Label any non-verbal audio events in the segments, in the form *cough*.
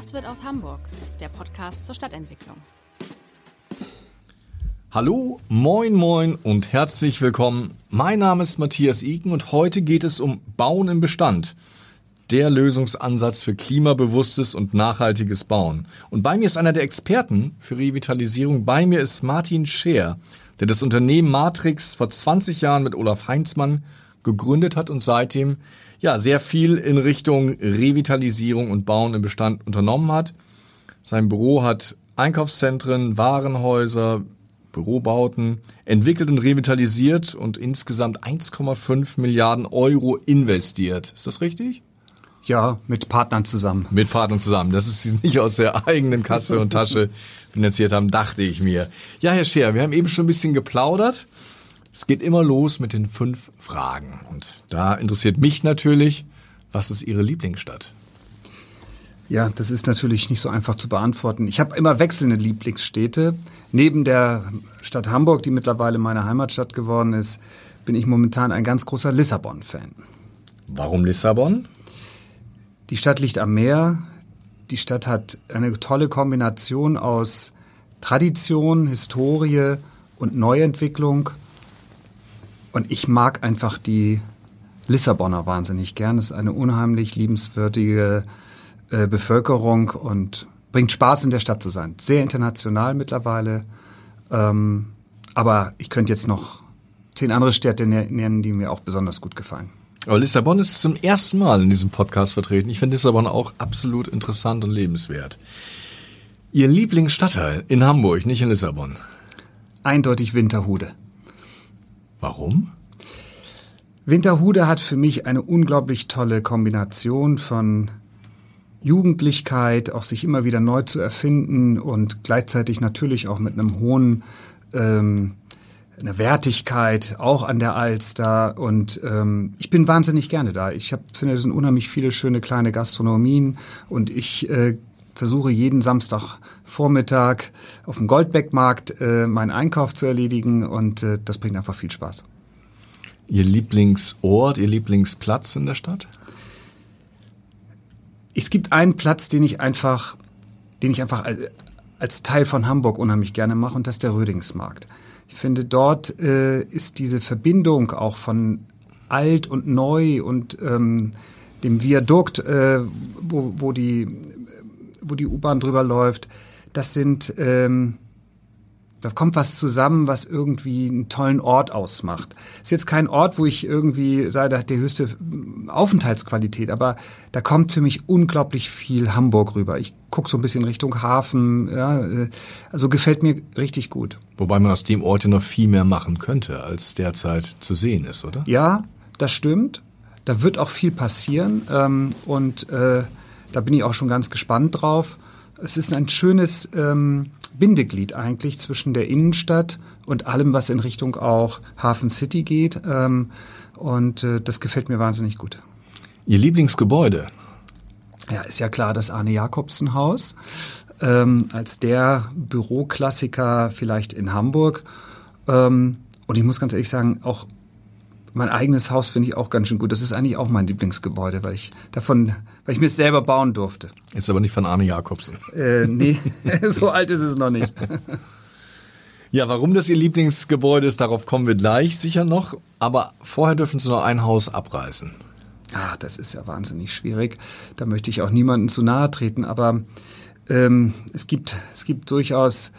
Was wird aus Hamburg? Der Podcast zur Stadtentwicklung. Hallo, moin, moin und herzlich willkommen. Mein Name ist Matthias Iken und heute geht es um Bauen im Bestand. Der Lösungsansatz für klimabewusstes und nachhaltiges Bauen. Und bei mir ist einer der Experten für Revitalisierung. Bei mir ist Martin Scheer, der das Unternehmen Matrix vor 20 Jahren mit Olaf Heinzmann gegründet hat und seitdem ja sehr viel in Richtung Revitalisierung und Bauen im Bestand unternommen hat. Sein Büro hat Einkaufszentren, Warenhäuser, Bürobauten entwickelt und revitalisiert und insgesamt 1,5 Milliarden Euro investiert. Ist das richtig? Ja, mit Partnern zusammen. Mit Partnern zusammen. Das ist sie nicht aus der eigenen Kasse und Tasche *laughs* finanziert haben, dachte ich mir. Ja, Herr Scher, wir haben eben schon ein bisschen geplaudert. Es geht immer los mit den fünf Fragen. Und da interessiert mich natürlich, was ist Ihre Lieblingsstadt? Ja, das ist natürlich nicht so einfach zu beantworten. Ich habe immer wechselnde Lieblingsstädte. Neben der Stadt Hamburg, die mittlerweile meine Heimatstadt geworden ist, bin ich momentan ein ganz großer Lissabon-Fan. Warum Lissabon? Die Stadt liegt am Meer. Die Stadt hat eine tolle Kombination aus Tradition, Historie und Neuentwicklung. Und ich mag einfach die Lissabonner wahnsinnig gern. Es ist eine unheimlich liebenswürdige äh, Bevölkerung und bringt Spaß in der Stadt zu sein. Sehr international mittlerweile. Ähm, aber ich könnte jetzt noch zehn andere Städte ne-, nennen, die mir auch besonders gut gefallen. Aber Lissabon ist zum ersten Mal in diesem Podcast vertreten. Ich finde Lissabon auch absolut interessant und lebenswert. Ihr Lieblingsstadtteil in Hamburg, nicht in Lissabon? Eindeutig Winterhude. Warum? Winterhude hat für mich eine unglaublich tolle Kombination von Jugendlichkeit, auch sich immer wieder neu zu erfinden und gleichzeitig natürlich auch mit einem hohen ähm, eine Wertigkeit auch an der Alster und ähm, ich bin wahnsinnig gerne da. Ich hab, finde, es sind unheimlich viele schöne kleine Gastronomien und ich äh, versuche jeden Samstagvormittag auf dem Goldbeckmarkt äh, meinen Einkauf zu erledigen und äh, das bringt einfach viel Spaß. Ihr Lieblingsort, Ihr Lieblingsplatz in der Stadt? Es gibt einen Platz, den ich einfach, den ich einfach als Teil von Hamburg unheimlich gerne mache, und das ist der Rödingsmarkt. Ich finde, dort äh, ist diese Verbindung auch von alt und neu und ähm, dem Viadukt, äh, wo, wo die, wo die U-Bahn drüber läuft, das sind ähm, da kommt was zusammen, was irgendwie einen tollen Ort ausmacht. Ist jetzt kein Ort, wo ich irgendwie sage, der hat die höchste Aufenthaltsqualität, aber da kommt für mich unglaublich viel Hamburg rüber. Ich gucke so ein bisschen Richtung Hafen, ja, äh, also gefällt mir richtig gut. Wobei man aus dem Ort ja noch viel mehr machen könnte, als derzeit zu sehen ist, oder? Ja, das stimmt. Da wird auch viel passieren ähm, und äh, da bin ich auch schon ganz gespannt drauf. Es ist ein schönes ähm, Bindeglied eigentlich zwischen der Innenstadt und allem, was in Richtung auch Hafen City geht. Ähm, und äh, das gefällt mir wahnsinnig gut. Ihr Lieblingsgebäude? Ja, ist ja klar das Arne Jakobsen Haus. Ähm, als der Büroklassiker vielleicht in Hamburg. Ähm, und ich muss ganz ehrlich sagen, auch mein eigenes Haus finde ich auch ganz schön gut. Das ist eigentlich auch mein Lieblingsgebäude, weil ich davon, weil ich mir es selber bauen durfte. Ist aber nicht von Arne Jakobsen. Äh, nee, *laughs* so alt ist es noch nicht. *laughs* Ja, warum das Ihr Lieblingsgebäude ist, darauf kommen wir gleich sicher noch. Aber vorher dürfen Sie noch ein Haus abreißen. Ah, das ist ja wahnsinnig schwierig. Da möchte ich auch niemandem zu nahe treten. Aber ähm, es gibt, es gibt durchaus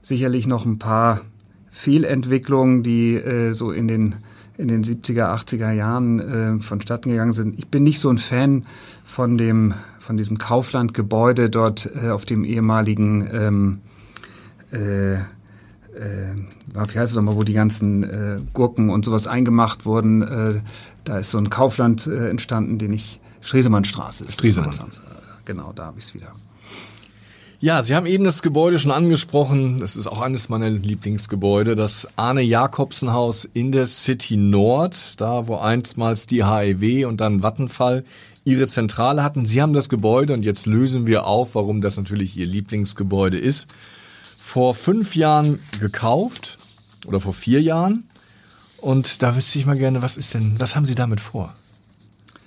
sicherlich noch ein paar Fehlentwicklungen, die äh, so in den in den 70er, 80er Jahren äh, vonstatten gegangen sind. Ich bin nicht so ein Fan von dem von diesem Kaufland-Gebäude dort äh, auf dem ehemaligen ähm, äh, äh, wie heißt es nochmal, wo die ganzen äh, Gurken und sowas eingemacht wurden. Äh, Da ist so ein Kaufland äh, entstanden, den ich Stresemannstraße ist. Stresemann. Genau, da habe ich es wieder. Ja, Sie haben eben das Gebäude schon angesprochen. Das ist auch eines meiner Lieblingsgebäude, das Arne Jakobsen Haus in der City Nord, da wo einstmals die HEW und dann Vattenfall ihre Zentrale hatten. Sie haben das Gebäude und jetzt lösen wir auf, warum das natürlich Ihr Lieblingsgebäude ist. Vor fünf Jahren gekauft oder vor vier Jahren. Und da wüsste ich mal gerne, was ist denn, was haben Sie damit vor?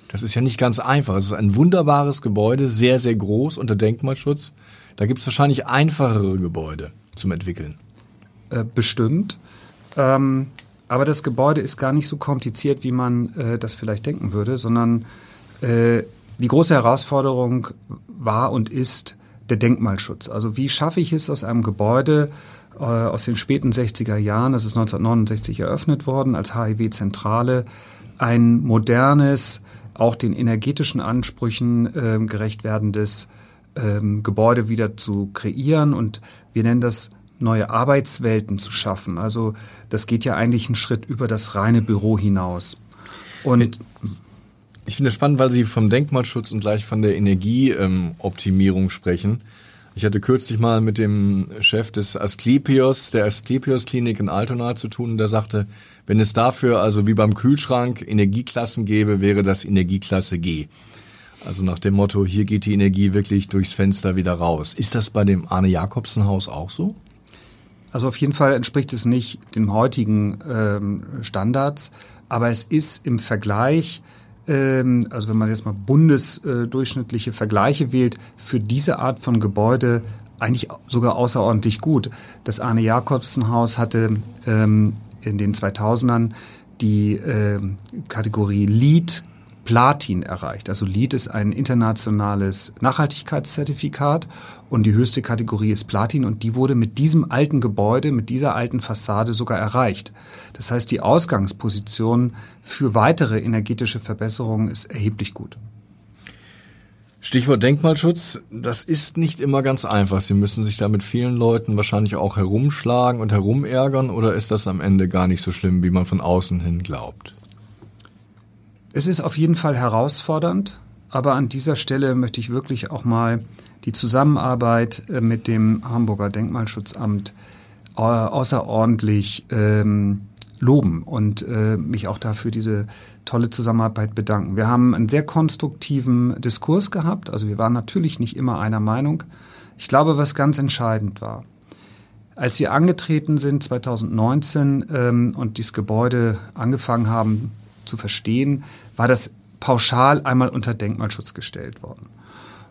Das ist ja nicht ganz einfach. Es ist ein wunderbares Gebäude, sehr, sehr groß unter Denkmalschutz. Da gibt es wahrscheinlich einfachere Gebäude zum Entwickeln. Äh, bestimmt. Ähm, aber das Gebäude ist gar nicht so kompliziert, wie man äh, das vielleicht denken würde, sondern äh, die große Herausforderung war und ist der Denkmalschutz. Also wie schaffe ich es aus einem Gebäude äh, aus den späten 60er Jahren, das ist 1969 eröffnet worden als HIW-Zentrale, ein modernes, auch den energetischen Ansprüchen äh, gerecht werdendes ähm, Gebäude wieder zu kreieren und wir nennen das neue Arbeitswelten zu schaffen. Also das geht ja eigentlich einen Schritt über das reine Büro hinaus. Und ich finde es spannend, weil Sie vom Denkmalschutz und gleich von der Energieoptimierung ähm, sprechen. Ich hatte kürzlich mal mit dem Chef des Asklepios, der Asklepios Klinik in Altona zu tun, der sagte, wenn es dafür also wie beim Kühlschrank Energieklassen gäbe, wäre das Energieklasse G. Also nach dem Motto, hier geht die Energie wirklich durchs Fenster wieder raus. Ist das bei dem Arne Jakobsen Haus auch so? Also auf jeden Fall entspricht es nicht den heutigen ähm, Standards, aber es ist im Vergleich, ähm, also wenn man jetzt mal bundesdurchschnittliche Vergleiche wählt, für diese Art von Gebäude eigentlich sogar außerordentlich gut. Das Arne Jakobsen Haus hatte ähm, in den 2000ern die äh, Kategorie Lead Platin erreicht. Also LEED ist ein internationales Nachhaltigkeitszertifikat und die höchste Kategorie ist Platin und die wurde mit diesem alten Gebäude, mit dieser alten Fassade sogar erreicht. Das heißt, die Ausgangsposition für weitere energetische Verbesserungen ist erheblich gut. Stichwort Denkmalschutz, das ist nicht immer ganz einfach. Sie müssen sich da mit vielen Leuten wahrscheinlich auch herumschlagen und herumärgern oder ist das am Ende gar nicht so schlimm, wie man von außen hin glaubt? Es ist auf jeden Fall herausfordernd, aber an dieser Stelle möchte ich wirklich auch mal die Zusammenarbeit äh, mit dem Hamburger Denkmalschutzamt äh, außerordentlich ähm, loben und äh, mich auch dafür diese tolle Zusammenarbeit bedanken. Wir haben einen sehr konstruktiven Diskurs gehabt, also wir waren natürlich nicht immer einer Meinung. Ich glaube, was ganz entscheidend war, als wir angetreten sind 2019 ähm, und dieses Gebäude angefangen haben zu verstehen, war das pauschal einmal unter Denkmalschutz gestellt worden.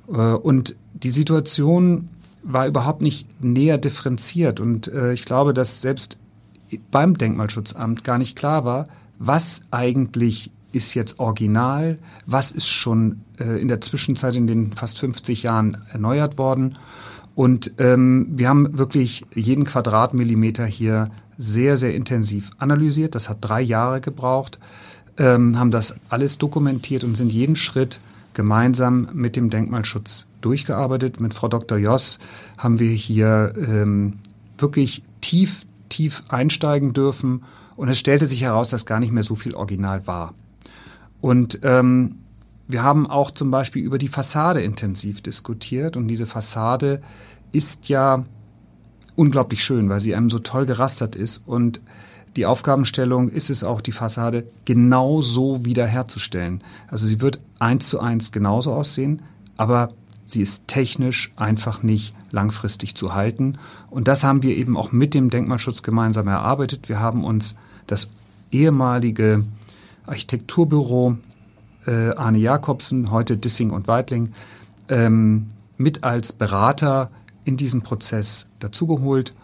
Äh, und die Situation war überhaupt nicht näher differenziert. Und äh, ich glaube, dass selbst beim Denkmalschutzamt gar nicht klar war, was eigentlich ist jetzt original, was ist schon äh, in der Zwischenzeit in den fast 50 Jahren erneuert worden. Und ähm, wir haben wirklich jeden Quadratmillimeter hier sehr, sehr intensiv analysiert. Das hat drei Jahre gebraucht ähm, haben das alles dokumentiert und sind jeden Schritt gemeinsam mit dem Denkmalschutz durchgearbeitet. Mit Frau Dr. Joss haben wir hier ähm, wirklich tief, tief einsteigen dürfen und es stellte sich heraus, dass gar nicht mehr so viel Original war. Und ähm, wir haben auch zum Beispiel über die Fassade intensiv diskutiert und diese Fassade ist ja unglaublich schön, weil sie einem so toll gerastert ist und die Aufgabenstellung ist es auch, die Fassade genauso wiederherzustellen. Also sie wird eins zu eins genauso aussehen, aber sie ist technisch einfach nicht langfristig zu halten. Und das haben wir eben auch mit dem Denkmalschutz gemeinsam erarbeitet. Wir haben uns das ehemalige Architekturbüro äh, Arne Jakobsen, heute Dissing und Weidling, ähm, mit als Berater in diesen Prozess dazugeholt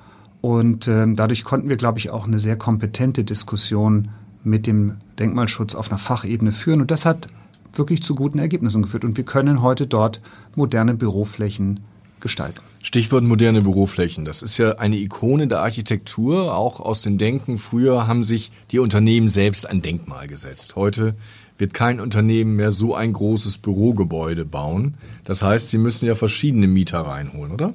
und ähm, dadurch konnten wir, glaube ich, auch eine sehr kompetente Diskussion mit dem Denkmalschutz auf einer Fachebene führen. Und das hat wirklich zu guten Ergebnissen geführt. Und wir können heute dort moderne Büroflächen gestalten. Stichwort moderne Büroflächen. Das ist ja eine Ikone der Architektur, auch aus dem Denken. Früher haben sich die Unternehmen selbst ein Denkmal gesetzt. Heute wird kein Unternehmen mehr so ein großes Bürogebäude bauen. Das heißt, sie müssen ja verschiedene Mieter reinholen, oder?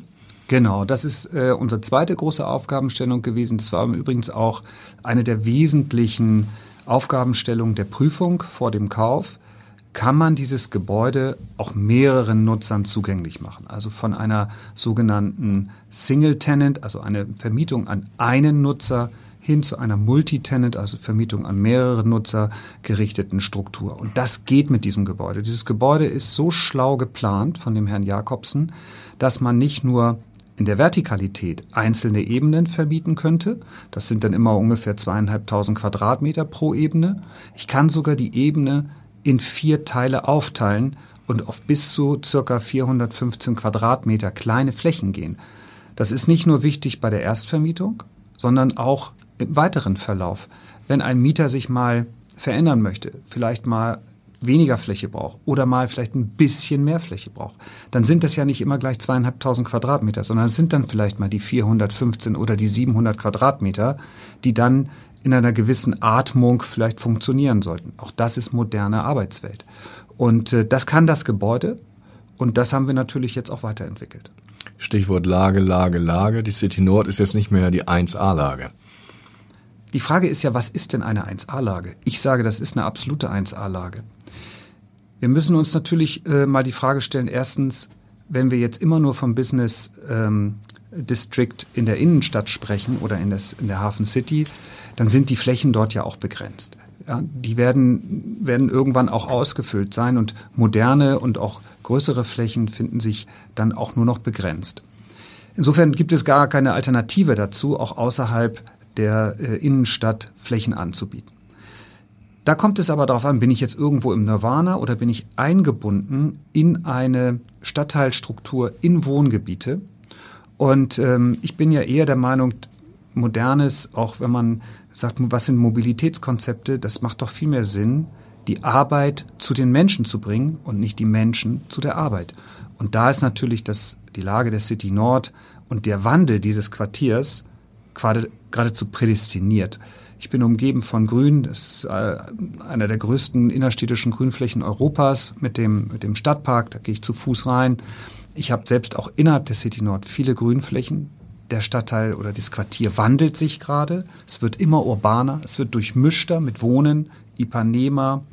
Genau, das ist äh, unsere zweite große Aufgabenstellung gewesen. Das war übrigens auch eine der wesentlichen Aufgabenstellung der Prüfung vor dem Kauf kann man dieses Gebäude auch mehreren Nutzern zugänglich machen. Also von einer sogenannten Single Tenant, also eine Vermietung an einen Nutzer, hin zu einer Multitenant, also Vermietung an mehrere Nutzer gerichteten Struktur. Und das geht mit diesem Gebäude. Dieses Gebäude ist so schlau geplant von dem Herrn Jakobsen, dass man nicht nur in der Vertikalität einzelne Ebenen vermieten könnte. Das sind dann immer ungefähr zweieinhalbtausend Quadratmeter pro Ebene. Ich kann sogar die Ebene in vier Teile aufteilen und auf bis zu circa 415 Quadratmeter kleine Flächen gehen. Das ist nicht nur wichtig bei der Erstvermietung, sondern auch im weiteren Verlauf. Wenn ein Mieter sich mal verändern möchte, vielleicht mal weniger Fläche braucht oder mal vielleicht ein bisschen mehr Fläche braucht, dann sind das ja nicht immer gleich zweieinhalbtausend Quadratmeter, sondern es sind dann vielleicht mal die 415 oder die 700 Quadratmeter, die dann in einer gewissen Atmung vielleicht funktionieren sollten. Auch das ist moderne Arbeitswelt. Und äh, das kann das Gebäude und das haben wir natürlich jetzt auch weiterentwickelt. Stichwort Lage, Lage, Lage. Die City Nord ist jetzt nicht mehr die 1A-Lage. Die Frage ist ja, was ist denn eine 1A-Lage? Ich sage, das ist eine absolute 1A-Lage. Wir müssen uns natürlich äh, mal die Frage stellen, erstens, wenn wir jetzt immer nur vom Business ähm, District in der Innenstadt sprechen oder in, das, in der Hafen City, dann sind die Flächen dort ja auch begrenzt. Ja, die werden, werden irgendwann auch ausgefüllt sein und moderne und auch größere Flächen finden sich dann auch nur noch begrenzt. Insofern gibt es gar keine Alternative dazu, auch außerhalb der äh, Innenstadt Flächen anzubieten. Da kommt es aber darauf an, bin ich jetzt irgendwo im Nirvana oder bin ich eingebunden in eine Stadtteilstruktur in Wohngebiete. Und ähm, ich bin ja eher der Meinung, modernes, auch wenn man sagt, was sind Mobilitätskonzepte, das macht doch viel mehr Sinn, die Arbeit zu den Menschen zu bringen und nicht die Menschen zu der Arbeit. Und da ist natürlich das, die Lage der City Nord und der Wandel dieses Quartiers geradezu prädestiniert. Ich bin umgeben von Grün. Das ist äh, einer der größten innerstädtischen Grünflächen Europas mit dem, mit dem Stadtpark. Da gehe ich zu Fuß rein. Ich habe selbst auch innerhalb der City Nord viele Grünflächen. Der Stadtteil oder das Quartier wandelt sich gerade. Es wird immer urbaner. Es wird durchmischter mit Wohnen, Ipanema.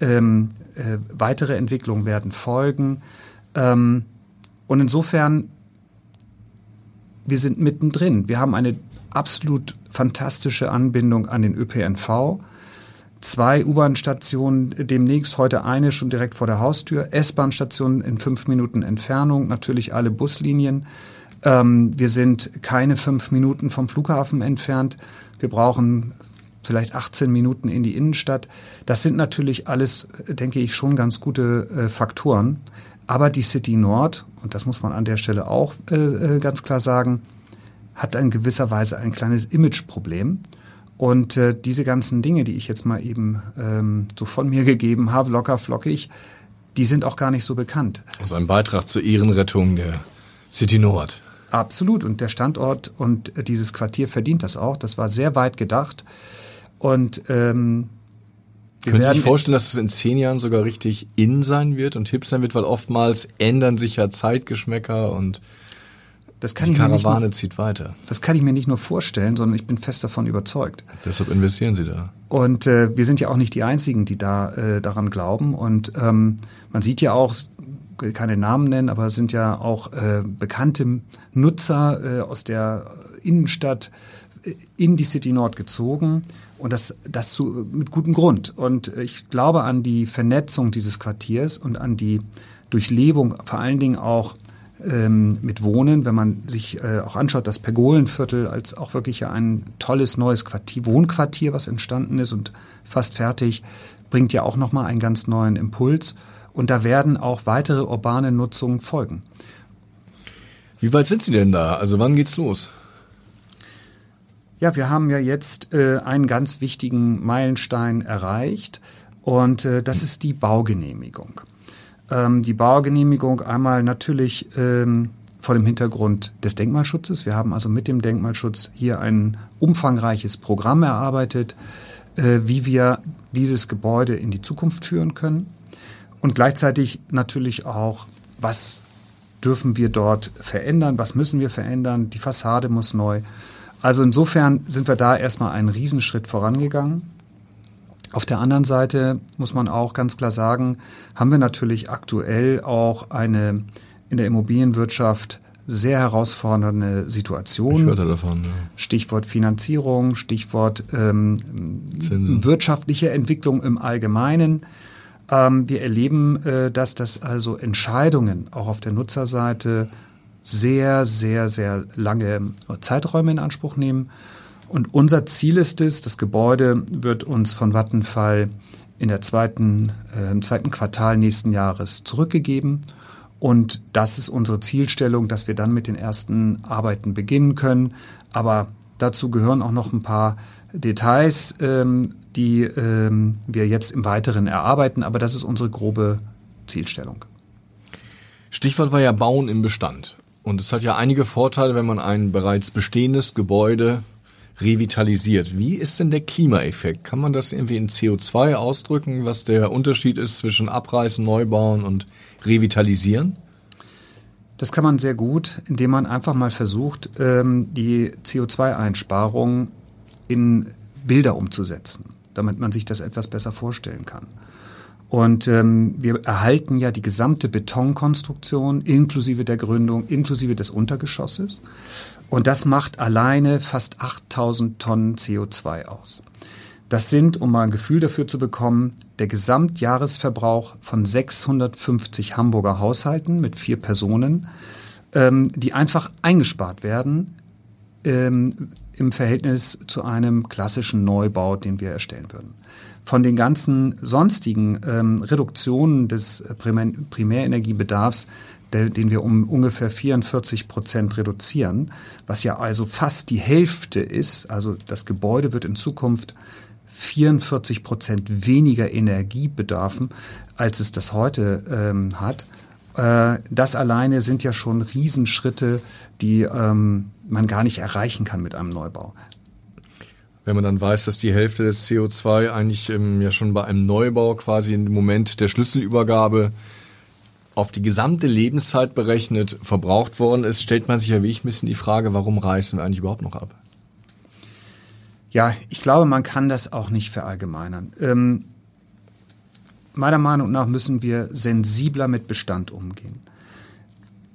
Ähm, äh, weitere Entwicklungen werden folgen. Ähm, und insofern, wir sind mittendrin. Wir haben eine absolut fantastische Anbindung an den ÖPNV. Zwei U-Bahn-Stationen demnächst, heute eine schon direkt vor der Haustür, S-Bahn-Stationen in fünf Minuten Entfernung, natürlich alle Buslinien. Ähm, wir sind keine fünf Minuten vom Flughafen entfernt. Wir brauchen vielleicht 18 Minuten in die Innenstadt. Das sind natürlich alles, denke ich, schon ganz gute äh, Faktoren. Aber die City Nord, und das muss man an der Stelle auch äh, äh ganz klar sagen, hat in gewisser Weise ein kleines Imageproblem. Und äh, diese ganzen Dinge, die ich jetzt mal eben ähm, so von mir *laughs* gegeben habe, locker flockig, die sind auch gar nicht so bekannt. Also ein Beitrag zur Ehrenrettung der City Nord. Absolut. Und der Standort und dieses Quartier verdient das auch. Das war sehr weit gedacht. Und ähm, wir Können Sie sich vorstellen, dass es in zehn Jahren sogar richtig in sein wird und hip sein wird, weil oftmals ändern sich ja Zeitgeschmäcker und das kann die ich Karawane mir nicht nur, zieht weiter. Das kann ich mir nicht nur vorstellen, sondern ich bin fest davon überzeugt. Deshalb investieren Sie da. Und äh, wir sind ja auch nicht die Einzigen, die da äh, daran glauben. Und ähm, man sieht ja auch, will keine Namen nennen, aber es sind ja auch äh, bekannte Nutzer äh, aus der Innenstadt in die City Nord gezogen und das, das zu, mit gutem Grund. Und ich glaube an die Vernetzung dieses Quartiers und an die Durchlebung, vor allen Dingen auch ähm, mit Wohnen, wenn man sich äh, auch anschaut, das Pergolenviertel als auch wirklich ein tolles neues Quartier, Wohnquartier, was entstanden ist und fast fertig, bringt ja auch nochmal einen ganz neuen Impuls. Und da werden auch weitere urbane Nutzungen folgen. Wie weit sind Sie denn da? Also wann geht's los? Ja, wir haben ja jetzt äh, einen ganz wichtigen Meilenstein erreicht und äh, das ist die Baugenehmigung ähm, die Baugenehmigung einmal natürlich ähm, vor dem Hintergrund des Denkmalschutzes. Wir haben also mit dem Denkmalschutz hier ein umfangreiches Programm erarbeitet, äh, wie wir dieses Gebäude in die Zukunft führen können. Und gleichzeitig natürlich auch, was dürfen wir dort verändern, was müssen wir verändern, die Fassade muss neu. Also insofern sind wir da erstmal einen Riesenschritt vorangegangen. Auf der anderen Seite muss man auch ganz klar sagen, haben wir natürlich aktuell auch eine in der Immobilienwirtschaft sehr herausfordernde Situation. Ich hörte davon. Ja. Stichwort Finanzierung, Stichwort ähm, wirtschaftliche Entwicklung im Allgemeinen. Ähm, wir erleben, äh, dass das also Entscheidungen auch auf der Nutzerseite sehr, sehr, sehr lange Zeiträume in Anspruch nehmen. Und unser Ziel ist es, das Gebäude wird uns von Vattenfall in der zweiten, äh, im zweiten Quartal nächsten Jahres zurückgegeben. Und das ist unsere Zielstellung, dass wir dann mit den ersten Arbeiten beginnen können. Aber dazu gehören auch noch ein paar Details, ähm, die ähm, wir jetzt im Weiteren erarbeiten. Aber das ist unsere grobe Zielstellung. Stichwort war ja Bauen im Bestand. Und es hat ja einige Vorteile, wenn man ein bereits bestehendes Gebäude revitalisiert. Wie ist denn der Klimaeffekt? Kann man das irgendwie in CO2 ausdrücken, was der Unterschied ist zwischen Abreißen, Neubauen und Revitalisieren? Das kann man sehr gut, indem man einfach mal versucht, ähm, die CO2-Einsparung in Bilder umzusetzen, damit man sich das etwas besser vorstellen kann. Und ähm, wir erhalten ja die gesamte Betonkonstruktion inklusive der Gründung, inklusive des Untergeschosses. Und das macht alleine fast 8000 Tonnen CO2 aus. Das sind, um mal ein Gefühl dafür zu bekommen, der Gesamtjahresverbrauch von 650 Hamburger Haushalten mit vier Personen, ähm, die einfach eingespart werden ähm, im Verhältnis zu einem klassischen Neubau, den wir erstellen würden. Von den ganzen sonstigen ähm, Reduktionen des Primär Primärenergiebedarfs der, den wir um ungefähr 44 Prozent reduzieren, was ja also fast die Hälfte ist. Also das Gebäude wird in Zukunft 44 Prozent weniger Energie bedarfen, als es das heute ähm, hat. Äh, das alleine sind ja schon Riesenschritte, die ähm, man gar nicht erreichen kann mit einem Neubau. Wenn man dann weiß, dass die Hälfte des CO2 eigentlich ähm, ja schon bei einem Neubau quasi im Moment der Schlüsselübergabe auf die gesamte Lebenszeit berechnet verbraucht worden ist, stellt man sich ja wie ich ein bisschen die Frage, warum reißen wir eigentlich überhaupt noch ab? Ja, ich glaube, man kann das auch nicht verallgemeinern. Ähm, meiner Meinung nach müssen wir sensibler mit Bestand umgehen.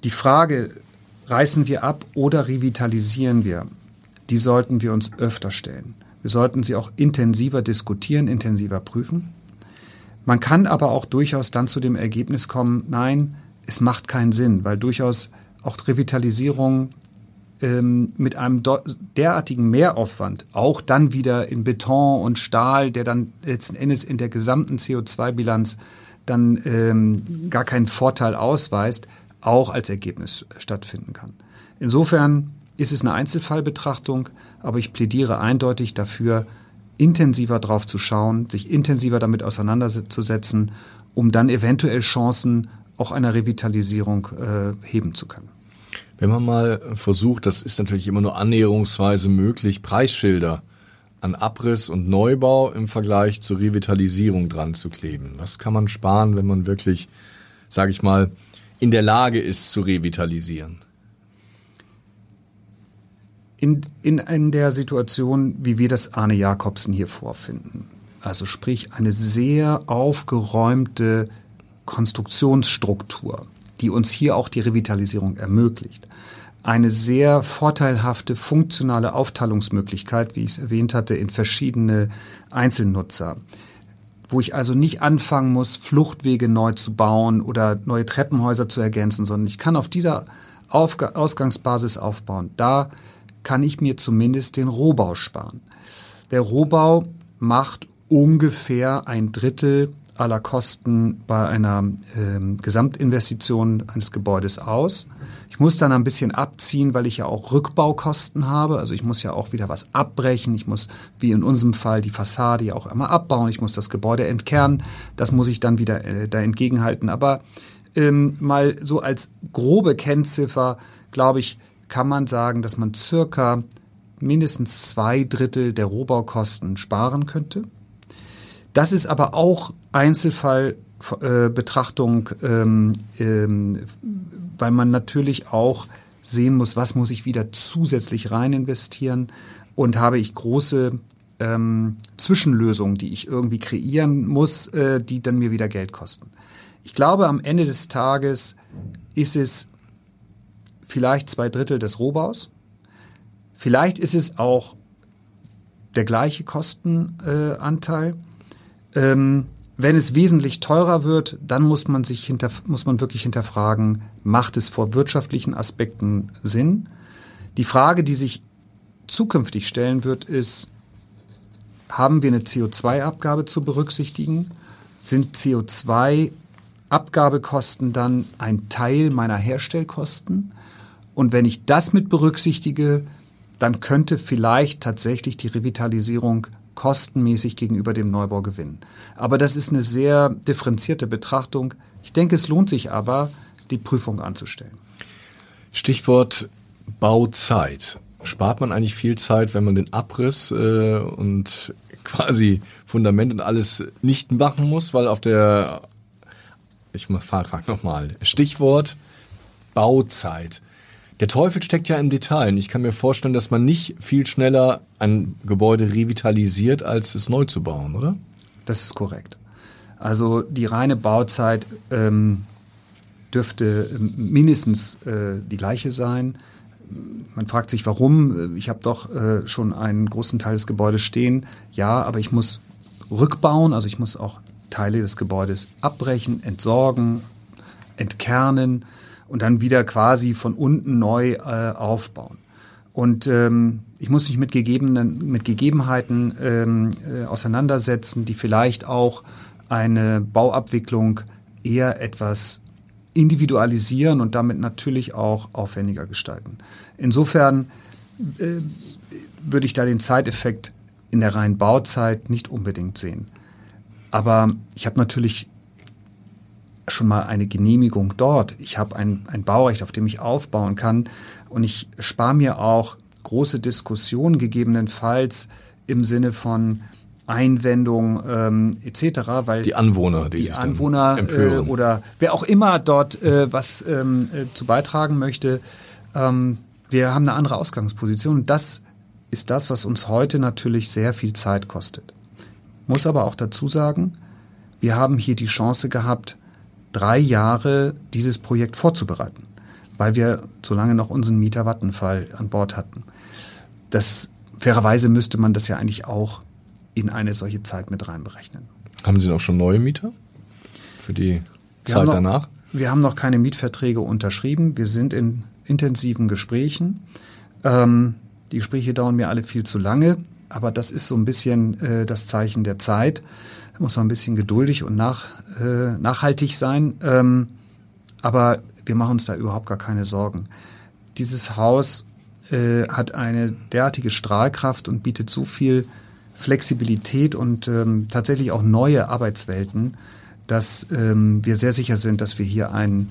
Die Frage, reißen wir ab oder revitalisieren wir, die sollten wir uns öfter stellen. Wir sollten sie auch intensiver diskutieren, intensiver prüfen. Man kann aber auch durchaus dann zu dem Ergebnis kommen, nein, es macht keinen Sinn, weil durchaus auch Revitalisierung ähm, mit einem derartigen Mehraufwand, auch dann wieder in Beton und Stahl, der dann letzten Endes in der gesamten CO2-Bilanz dann ähm, gar keinen Vorteil ausweist, auch als Ergebnis stattfinden kann. Insofern ist es eine Einzelfallbetrachtung, aber ich plädiere eindeutig dafür, intensiver drauf zu schauen, sich intensiver damit auseinanderzusetzen, um dann eventuell Chancen auch einer Revitalisierung äh, heben zu können. Wenn man mal versucht, das ist natürlich immer nur annäherungsweise möglich, Preisschilder an Abriss und Neubau im Vergleich zur Revitalisierung dran zu kleben. Was kann man sparen, wenn man wirklich, sage ich mal, in der Lage ist zu revitalisieren? In, in, in der Situation, wie wir das Arne Jakobsen hier vorfinden. Also sprich eine sehr aufgeräumte Konstruktionsstruktur, die uns hier auch die Revitalisierung ermöglicht. Eine sehr vorteilhafte funktionale Aufteilungsmöglichkeit, wie ich es erwähnt hatte, in verschiedene Einzelnutzer wo ich also nicht anfangen muss, Fluchtwege neu zu bauen oder neue Treppenhäuser zu ergänzen, sondern ich kann auf dieser Aufga Ausgangsbasis aufbauen. Da kann ich mir zumindest den Rohbau sparen. Der Rohbau macht ungefähr ein Drittel aller Kosten bei einer ähm, Gesamtinvestition eines Gebäudes aus. Ich muss dann ein bisschen abziehen, weil ich ja auch Rückbaukosten habe. Also ich muss ja auch wieder was abbrechen. Ich muss, wie in unserem Fall, die Fassade ja auch einmal abbauen. Ich muss das Gebäude entkernen. Das muss ich dann wieder äh, da entgegenhalten. Aber ähm, mal so als grobe Kennziffer, glaube ich, kann man sagen, dass man circa mindestens zwei Drittel der Rohbaukosten sparen könnte. Das ist aber auch Einzelfallbetrachtung, äh, ähm, ähm, weil man natürlich auch sehen muss, was muss ich wieder zusätzlich rein investieren und habe ich große ähm, Zwischenlösungen, die ich irgendwie kreieren muss, äh, die dann mir wieder Geld kosten. Ich glaube, am Ende des Tages ist es vielleicht zwei Drittel des Rohbaus. Vielleicht ist es auch der gleiche Kostenanteil. Äh, ähm, wenn es wesentlich teurer wird, dann muss man sich hinter, muss man wirklich hinterfragen, macht es vor wirtschaftlichen Aspekten Sinn? Die Frage, die sich zukünftig stellen wird, ist, haben wir eine CO2-Abgabe zu berücksichtigen? Sind CO2-Abgabekosten dann ein Teil meiner Herstellkosten? Und wenn ich das mit berücksichtige, dann könnte vielleicht tatsächlich die Revitalisierung kostenmäßig gegenüber dem Neubau gewinnen. Aber das ist eine sehr differenzierte Betrachtung. Ich denke, es lohnt sich aber, die Prüfung anzustellen. Stichwort Bauzeit. Spart man eigentlich viel Zeit, wenn man den Abriss äh, und quasi Fundament und alles nicht machen muss, weil auf der, ich frage nochmal, Stichwort Bauzeit. Der Teufel steckt ja im Detail. Ich kann mir vorstellen, dass man nicht viel schneller ein Gebäude revitalisiert, als es neu zu bauen, oder? Das ist korrekt. Also die reine Bauzeit ähm, dürfte ähm, mindestens äh, die gleiche sein. Man fragt sich, warum. Ich habe doch äh, schon einen großen Teil des Gebäudes stehen. Ja, aber ich muss rückbauen, also ich muss auch Teile des Gebäudes abbrechen, entsorgen, entkernen und dann wieder quasi von unten neu äh, aufbauen. Und ähm, ich muss mich mit, gegebenen, mit Gegebenheiten ähm, äh, auseinandersetzen, die vielleicht auch eine Bauabwicklung eher etwas individualisieren und damit natürlich auch aufwendiger gestalten. Insofern äh, würde ich da den Zeiteffekt in der reinen Bauzeit nicht unbedingt sehen. Aber ich habe natürlich schon mal eine Genehmigung dort. Ich habe ein, ein Baurecht, auf dem ich aufbauen kann. Und ich spare mir auch große Diskussionen gegebenenfalls im Sinne von Einwendung ähm, etc., weil die Anwohner, die, die Anwohner äh, oder wer auch immer dort äh, was ähm, äh, zu beitragen möchte, ähm, wir haben eine andere Ausgangsposition. Und das ist das, was uns heute natürlich sehr viel Zeit kostet. Muss aber auch dazu sagen, wir haben hier die Chance gehabt, drei Jahre dieses Projekt vorzubereiten, weil wir so lange noch unseren Mieter Vattenfall an Bord hatten. Das fairerweise müsste man das ja eigentlich auch in eine solche Zeit mit reinberechnen. Haben Sie noch schon neue Mieter für die wir Zeit noch, danach? Wir haben noch keine Mietverträge unterschrieben. Wir sind in intensiven Gesprächen. Ähm, die Gespräche dauern mir alle viel zu lange, aber das ist so ein bisschen äh, das Zeichen der Zeit. Muss man ein bisschen geduldig und nach, äh, nachhaltig sein. Ähm, aber wir machen uns da überhaupt gar keine Sorgen. Dieses Haus äh, hat eine derartige Strahlkraft und bietet so viel Flexibilität und ähm, tatsächlich auch neue Arbeitswelten, dass ähm, wir sehr sicher sind, dass wir hier ein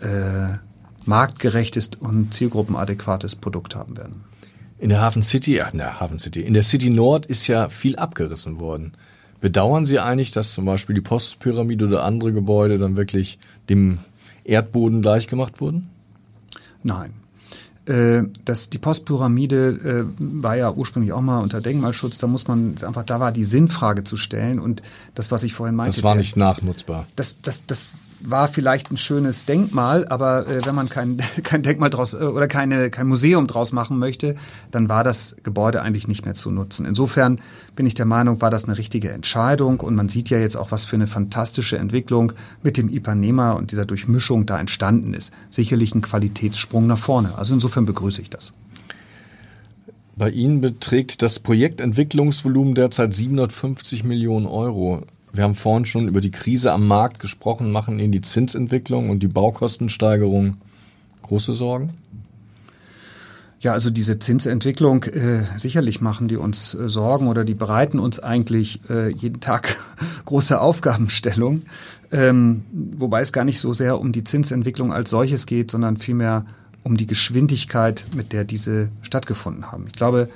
äh, marktgerechtes und zielgruppenadäquates Produkt haben werden. In der Hafen City, ach, in der Hafen City, in der City Nord ist ja viel abgerissen worden. Bedauern Sie eigentlich, dass zum Beispiel die Postpyramide oder andere Gebäude dann wirklich dem Erdboden gleichgemacht wurden? Nein. Äh, das, die Postpyramide äh, war ja ursprünglich auch mal unter Denkmalschutz. Da muss man einfach, da war die Sinnfrage zu stellen und das, was ich vorhin meinte. Das war nicht nachnutzbar. Das, das, das war vielleicht ein schönes Denkmal, aber äh, wenn man kein, *laughs* kein Denkmal draus äh, oder keine, kein Museum draus machen möchte, dann war das Gebäude eigentlich nicht mehr zu nutzen. Insofern bin ich der Meinung, war das eine richtige Entscheidung und man sieht ja jetzt auch, was für eine fantastische Entwicklung mit dem Ipanema und dieser Durchmischung da entstanden ist. Sicherlich ein Qualitätssprung nach vorne. Also insofern begrüße ich das. Bei Ihnen beträgt das Projektentwicklungsvolumen derzeit 750 Millionen Euro. Wir haben vorhin schon über die Krise am Markt gesprochen. Machen Ihnen die Zinsentwicklung und die Baukostensteigerung große Sorgen? Ja, also diese Zinsentwicklung, äh, sicherlich machen die uns äh, Sorgen oder die bereiten uns eigentlich äh, jeden Tag *laughs* große Aufgabenstellung. Ähm, wobei es gar nicht so sehr um die Zinsentwicklung als solches geht, sondern vielmehr um die Geschwindigkeit, mit der diese stattgefunden haben. Ich glaube,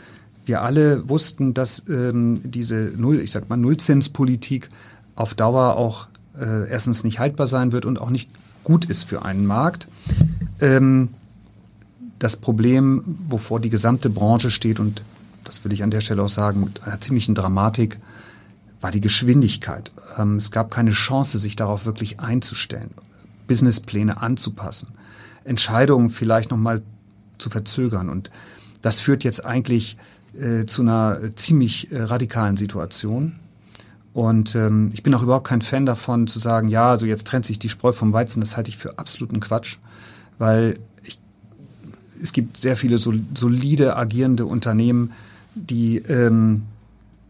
wir alle wussten, dass ähm, diese Null, ich sag mal Nullzinspolitik auf Dauer auch äh, erstens nicht haltbar sein wird und auch nicht gut ist für einen Markt. Ähm, das Problem, wovor die gesamte Branche steht und das will ich an der Stelle auch sagen, mit einer ziemlichen Dramatik, war die Geschwindigkeit. Ähm, es gab keine Chance, sich darauf wirklich einzustellen, Businesspläne anzupassen, Entscheidungen vielleicht nochmal zu verzögern. Und das führt jetzt eigentlich äh, zu einer ziemlich äh, radikalen Situation. Und ähm, ich bin auch überhaupt kein Fan davon zu sagen, ja, also jetzt trennt sich die Spreu vom Weizen. Das halte ich für absoluten Quatsch, weil ich, es gibt sehr viele solide agierende Unternehmen, die ähm,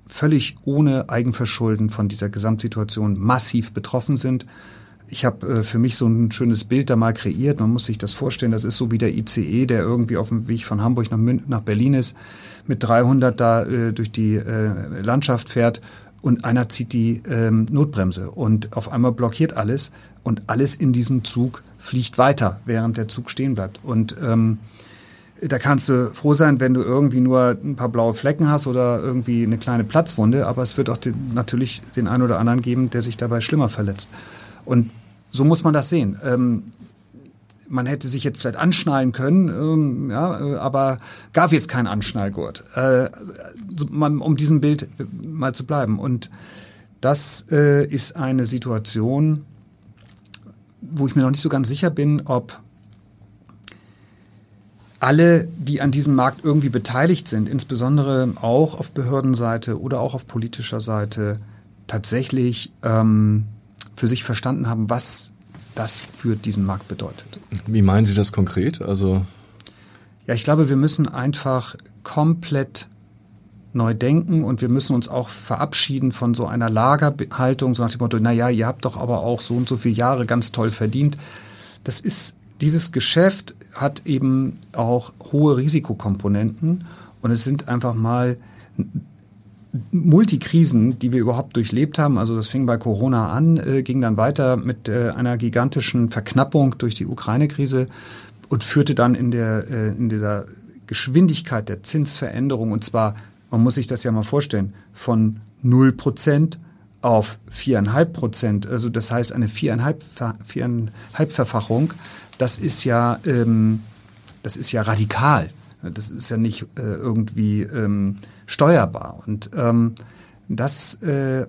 völlig ohne Eigenverschulden von dieser Gesamtsituation massiv betroffen sind. Ich habe äh, für mich so ein schönes Bild da mal kreiert. Man muss sich das vorstellen, das ist so wie der ICE, der irgendwie auf dem Weg von Hamburg nach, Mün nach Berlin ist, mit 300 da äh, durch die äh, Landschaft fährt und einer zieht die ähm, Notbremse und auf einmal blockiert alles und alles in diesem Zug fliegt weiter, während der Zug stehen bleibt. Und ähm, da kannst du froh sein, wenn du irgendwie nur ein paar blaue Flecken hast oder irgendwie eine kleine Platzwunde, aber es wird auch den, natürlich den einen oder anderen geben, der sich dabei schlimmer verletzt. Und so muss man das sehen. Ähm, man hätte sich jetzt vielleicht anschnallen können, ähm, ja, äh, aber gab jetzt keinen Anschnallgurt, äh, um diesem Bild mal zu bleiben. Und das äh, ist eine Situation, wo ich mir noch nicht so ganz sicher bin, ob alle, die an diesem Markt irgendwie beteiligt sind, insbesondere auch auf Behördenseite oder auch auf politischer Seite, tatsächlich ähm, für sich verstanden haben, was das für diesen Markt bedeutet. Wie meinen Sie das konkret? Also ja, ich glaube, wir müssen einfach komplett neu denken und wir müssen uns auch verabschieden von so einer Lagerhaltung, so nach dem Motto, na ja, ihr habt doch aber auch so und so viele Jahre ganz toll verdient. Das ist, dieses Geschäft hat eben auch hohe Risikokomponenten und es sind einfach mal Multikrisen, die wir überhaupt durchlebt haben. Also das fing bei Corona an, äh, ging dann weiter mit äh, einer gigantischen Verknappung durch die Ukraine-Krise und führte dann in der äh, in dieser Geschwindigkeit der Zinsveränderung und zwar, man muss sich das ja mal vorstellen, von null Prozent auf viereinhalb Prozent. Also das heißt eine viereinhalb viereinhalb Verfachung. Das ist ja ähm, das ist ja radikal. Das ist ja nicht äh, irgendwie ähm, steuerbar. Und ähm, das äh,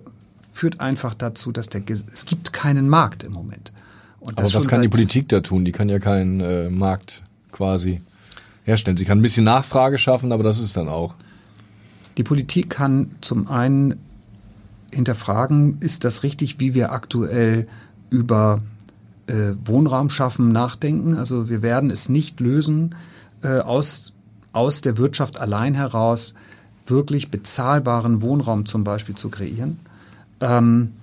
führt einfach dazu, dass der es gibt keinen Markt im Moment. Und Aber was kann die Politik da tun? Die kann ja keinen äh, Markt quasi herstellen. Sie kann ein bisschen Nachfrage schaffen, aber das ist dann auch. Die Politik kann zum einen hinterfragen, ist das richtig, wie wir aktuell über äh, Wohnraum schaffen nachdenken. Also wir werden es nicht lösen, äh, aus, aus der Wirtschaft allein heraus wirklich bezahlbaren Wohnraum zum Beispiel zu kreieren. Ähm,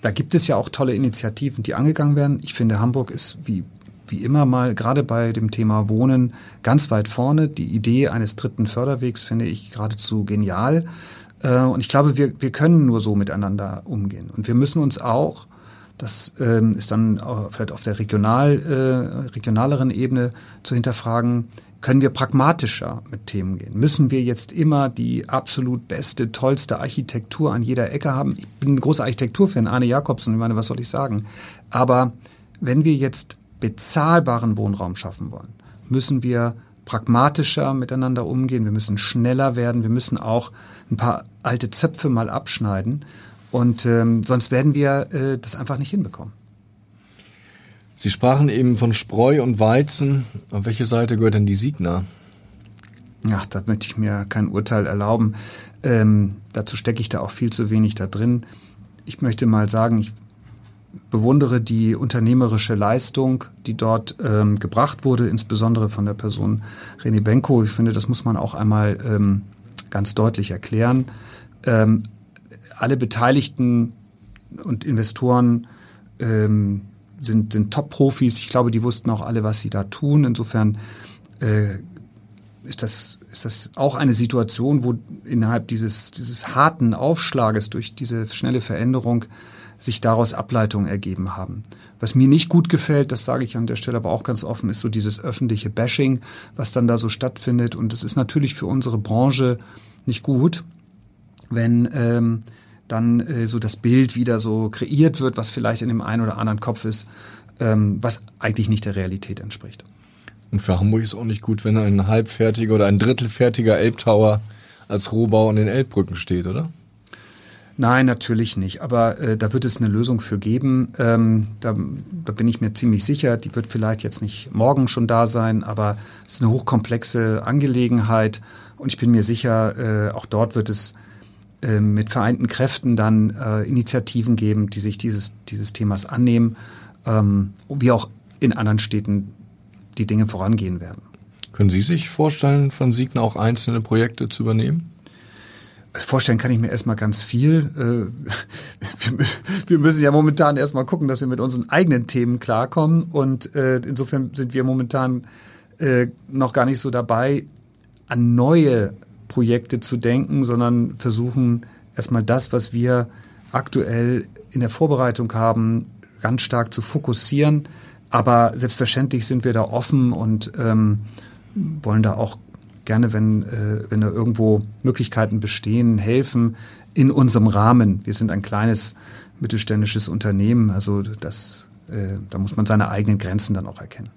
da gibt es ja auch tolle Initiativen, die angegangen werden. Ich finde, Hamburg ist wie, wie immer mal gerade bei dem Thema Wohnen ganz weit vorne. Die Idee eines dritten Förderwegs finde ich geradezu genial. Äh, und ich glaube, wir, wir können nur so miteinander umgehen. Und wir müssen uns auch, das ähm, ist dann vielleicht auf der regional, äh, regionaleren Ebene zu hinterfragen, können wir pragmatischer mit Themen gehen? Müssen wir jetzt immer die absolut beste, tollste Architektur an jeder Ecke haben? Ich bin ein großer Architekturfan, Arne Jakobsen, ich meine, was soll ich sagen? Aber wenn wir jetzt bezahlbaren Wohnraum schaffen wollen, müssen wir pragmatischer miteinander umgehen, wir müssen schneller werden, wir müssen auch ein paar alte Zöpfe mal abschneiden und ähm, sonst werden wir äh, das einfach nicht hinbekommen. Sie sprachen eben von Spreu und Weizen. Auf welche Seite gehört denn die Signa? Ach, da möchte ich mir kein Urteil erlauben. Ähm, dazu stecke ich da auch viel zu wenig da drin. Ich möchte mal sagen, ich bewundere die unternehmerische Leistung, die dort ähm, gebracht wurde, insbesondere von der Person René Benko. Ich finde, das muss man auch einmal ähm, ganz deutlich erklären. Ähm, alle Beteiligten und Investoren ähm, sind, sind Top-Profis. Ich glaube, die wussten auch alle, was sie da tun. Insofern äh, ist das ist das auch eine Situation, wo innerhalb dieses dieses harten Aufschlages durch diese schnelle Veränderung sich daraus Ableitungen ergeben haben. Was mir nicht gut gefällt, das sage ich an der Stelle aber auch ganz offen, ist so dieses öffentliche Bashing, was dann da so stattfindet. Und es ist natürlich für unsere Branche nicht gut, wenn ähm, dann äh, so das Bild wieder so kreiert wird, was vielleicht in dem einen oder anderen Kopf ist, ähm, was eigentlich nicht der Realität entspricht. Und für Hamburg ist auch nicht gut, wenn ein halbfertiger oder ein drittelfertiger Elbtower als Rohbau an den Elbbrücken steht, oder? Nein, natürlich nicht. Aber äh, da wird es eine Lösung für geben. Ähm, da, da bin ich mir ziemlich sicher. Die wird vielleicht jetzt nicht morgen schon da sein, aber es ist eine hochkomplexe Angelegenheit. Und ich bin mir sicher, äh, auch dort wird es äh, mit vereinten Kräften dann äh, Initiativen geben, die sich dieses, dieses Themas annehmen, ähm, wie auch in anderen Städten die Dinge vorangehen werden. Können Sie sich vorstellen, von Siegner auch einzelne Projekte zu übernehmen? Vorstellen kann ich mir erstmal ganz viel. Äh, *laughs* wir müssen ja momentan erstmal gucken, dass wir mit unseren eigenen Themen klarkommen. Und äh, insofern sind wir momentan äh, noch gar nicht so dabei, an neue Projekte zu denken, sondern versuchen erstmal das, was wir aktuell in der Vorbereitung haben, ganz stark zu fokussieren. Aber selbstverständlich sind wir da offen und ähm, wollen da auch gerne, wenn, äh, wenn da irgendwo Möglichkeiten bestehen, helfen in unserem Rahmen. Wir sind ein kleines mittelständisches Unternehmen, also das, äh, da muss man seine eigenen Grenzen dann auch erkennen.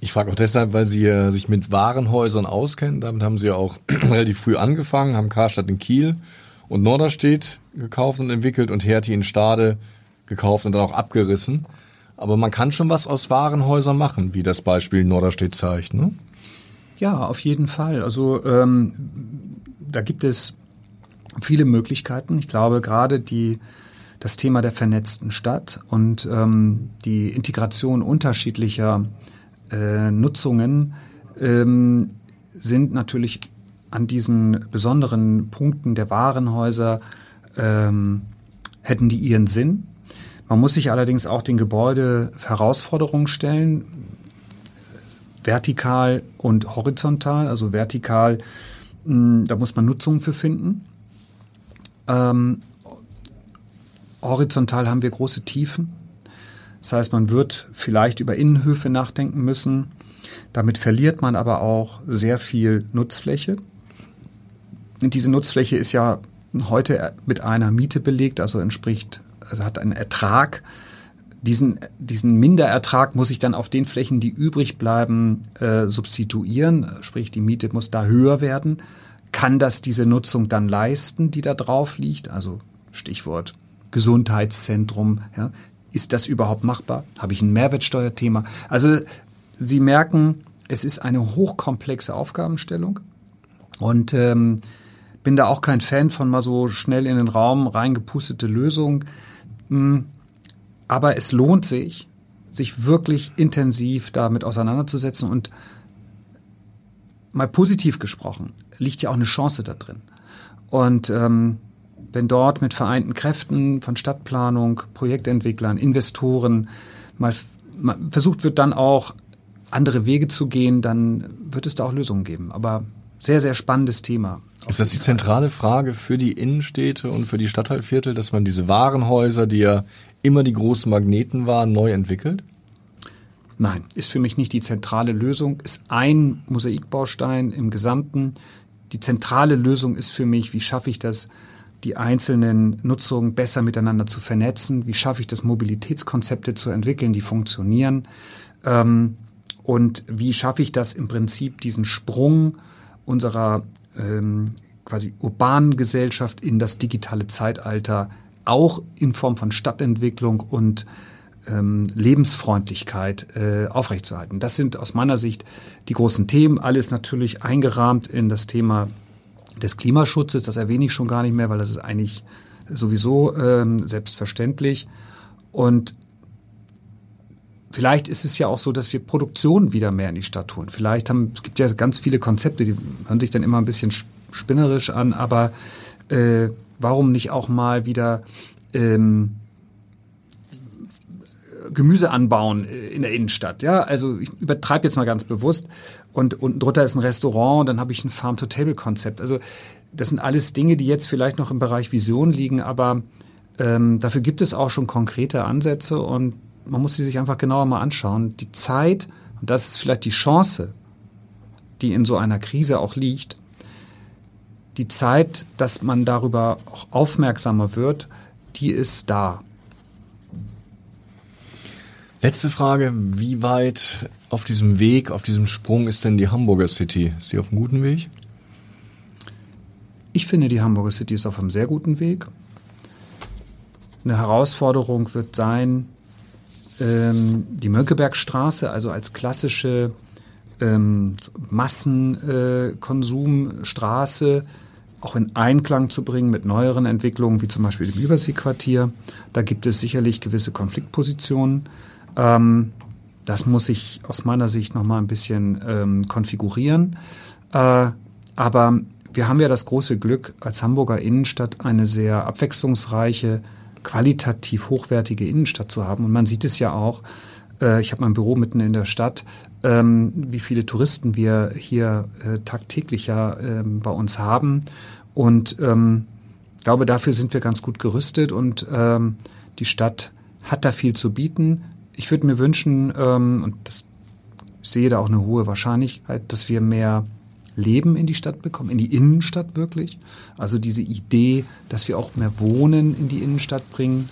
Ich frage auch deshalb, weil Sie äh, sich mit Warenhäusern auskennen. Damit haben Sie auch *clears throat* relativ früh angefangen, haben Karstadt in Kiel und Norderstedt gekauft und entwickelt und Hertie in Stade gekauft und dann auch abgerissen. Aber man kann schon was aus Warenhäusern machen, wie das Beispiel Norderstedt zeigt, ne? Ja, auf jeden Fall. Also ähm, da gibt es viele Möglichkeiten. Ich glaube, gerade die das Thema der vernetzten Stadt und ähm, die Integration unterschiedlicher äh, Nutzungen ähm, sind natürlich an diesen besonderen Punkten der Warenhäuser ähm, hätten die ihren Sinn. Man muss sich allerdings auch den Gebäude Herausforderungen stellen vertikal und horizontal. Also vertikal, hm, da muss man Nutzungen für finden. Ähm, horizontal haben wir große Tiefen. Das heißt, man wird vielleicht über Innenhöfe nachdenken müssen. Damit verliert man aber auch sehr viel Nutzfläche. Und diese Nutzfläche ist ja heute mit einer Miete belegt, also entspricht, also hat einen Ertrag diesen, diesen Minderertrag muss ich dann auf den Flächen, die übrig bleiben, äh, substituieren. Sprich, die Miete muss da höher werden. Kann das diese Nutzung dann leisten, die da drauf liegt? Also Stichwort Gesundheitszentrum. Ja. Ist das überhaupt machbar? Habe ich ein Mehrwertsteuerthema? Also Sie merken, es ist eine hochkomplexe Aufgabenstellung. Und ähm, bin da auch kein Fan von mal so schnell in den Raum reingepustete Lösungen. Hm aber es lohnt sich, sich wirklich intensiv damit auseinanderzusetzen und mal positiv gesprochen, liegt ja auch eine Chance da drin. Und ähm, wenn dort mit vereinten Kräften von Stadtplanung, Projektentwicklern, Investoren mal, mal versucht wird, dann auch andere Wege zu gehen, dann wird es da auch Lösungen geben. Aber sehr, sehr spannendes Thema. Ist das die zentrale Frage für die Innenstädte und für die Stadtteilviertel, dass man diese Warenhäuser, die ja immer die großen Magneten waren, neu entwickelt? Nein, ist für mich nicht die zentrale Lösung, ist ein Mosaikbaustein im Gesamten. Die zentrale Lösung ist für mich, wie schaffe ich das, die einzelnen Nutzungen besser miteinander zu vernetzen? Wie schaffe ich das, Mobilitätskonzepte zu entwickeln, die funktionieren? Ähm, und wie schaffe ich das im Prinzip, diesen Sprung unserer ähm, quasi urbanen Gesellschaft in das digitale Zeitalter auch in Form von Stadtentwicklung und ähm, Lebensfreundlichkeit äh, aufrechtzuerhalten. Das sind aus meiner Sicht die großen Themen. Alles natürlich eingerahmt in das Thema des Klimaschutzes. Das erwähne ich schon gar nicht mehr, weil das ist eigentlich sowieso ähm, selbstverständlich. Und vielleicht ist es ja auch so, dass wir Produktion wieder mehr in die Stadt holen. Vielleicht haben, es gibt ja ganz viele Konzepte, die hören sich dann immer ein bisschen spinnerisch an, aber äh, warum nicht auch mal wieder ähm, Gemüse anbauen äh, in der Innenstadt. Ja, also ich übertreibe jetzt mal ganz bewusst. Und unten drunter ist ein Restaurant, dann habe ich ein Farm-to-Table-Konzept. Also das sind alles Dinge, die jetzt vielleicht noch im Bereich Vision liegen, aber ähm, dafür gibt es auch schon konkrete Ansätze und man muss sie sich einfach genauer mal anschauen. Die Zeit, und das ist vielleicht die Chance, die in so einer Krise auch liegt, die Zeit, dass man darüber auch aufmerksamer wird, die ist da. Letzte Frage, wie weit auf diesem Weg, auf diesem Sprung ist denn die Hamburger City? Ist sie auf einem guten Weg? Ich finde, die Hamburger City ist auf einem sehr guten Weg. Eine Herausforderung wird sein, ähm, die Mönckebergstraße, also als klassische ähm, Massenkonsumstraße, auch in Einklang zu bringen mit neueren Entwicklungen, wie zum Beispiel dem Überseequartier. Da gibt es sicherlich gewisse Konfliktpositionen. Ähm, das muss sich aus meiner Sicht nochmal ein bisschen ähm, konfigurieren. Äh, aber wir haben ja das große Glück, als Hamburger Innenstadt eine sehr abwechslungsreiche, qualitativ hochwertige Innenstadt zu haben. Und man sieht es ja auch, äh, ich habe mein Büro mitten in der Stadt, ähm, wie viele Touristen wir hier äh, tagtäglich ja äh, bei uns haben. Und ähm, glaube, dafür sind wir ganz gut gerüstet und ähm, die Stadt hat da viel zu bieten. Ich würde mir wünschen, ähm, und das sehe da auch eine hohe Wahrscheinlichkeit, dass wir mehr Leben in die Stadt bekommen, in die Innenstadt wirklich. Also diese Idee, dass wir auch mehr Wohnen in die Innenstadt bringen,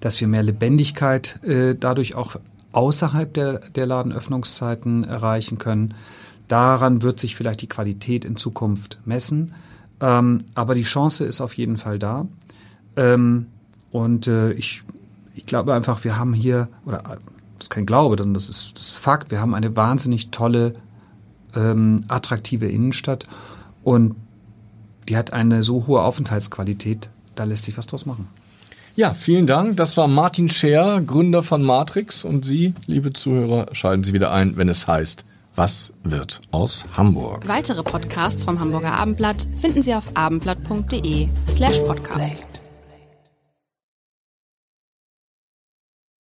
dass wir mehr Lebendigkeit äh, dadurch auch außerhalb der, der Ladenöffnungszeiten erreichen können. Daran wird sich vielleicht die Qualität in Zukunft messen. Ähm, aber die Chance ist auf jeden Fall da. Ähm, und äh, ich, ich glaube einfach, wir haben hier, oder das ist kein Glaube, sondern das ist, das ist Fakt, wir haben eine wahnsinnig tolle ähm, attraktive Innenstadt und die hat eine so hohe Aufenthaltsqualität, da lässt sich was draus machen. Ja, vielen Dank. Das war Martin Scher, Gründer von Matrix. Und Sie, liebe Zuhörer, schalten Sie wieder ein, wenn es heißt, was wird aus Hamburg? Weitere Podcasts vom Hamburger Abendblatt finden Sie auf abendblatt.de slash podcast.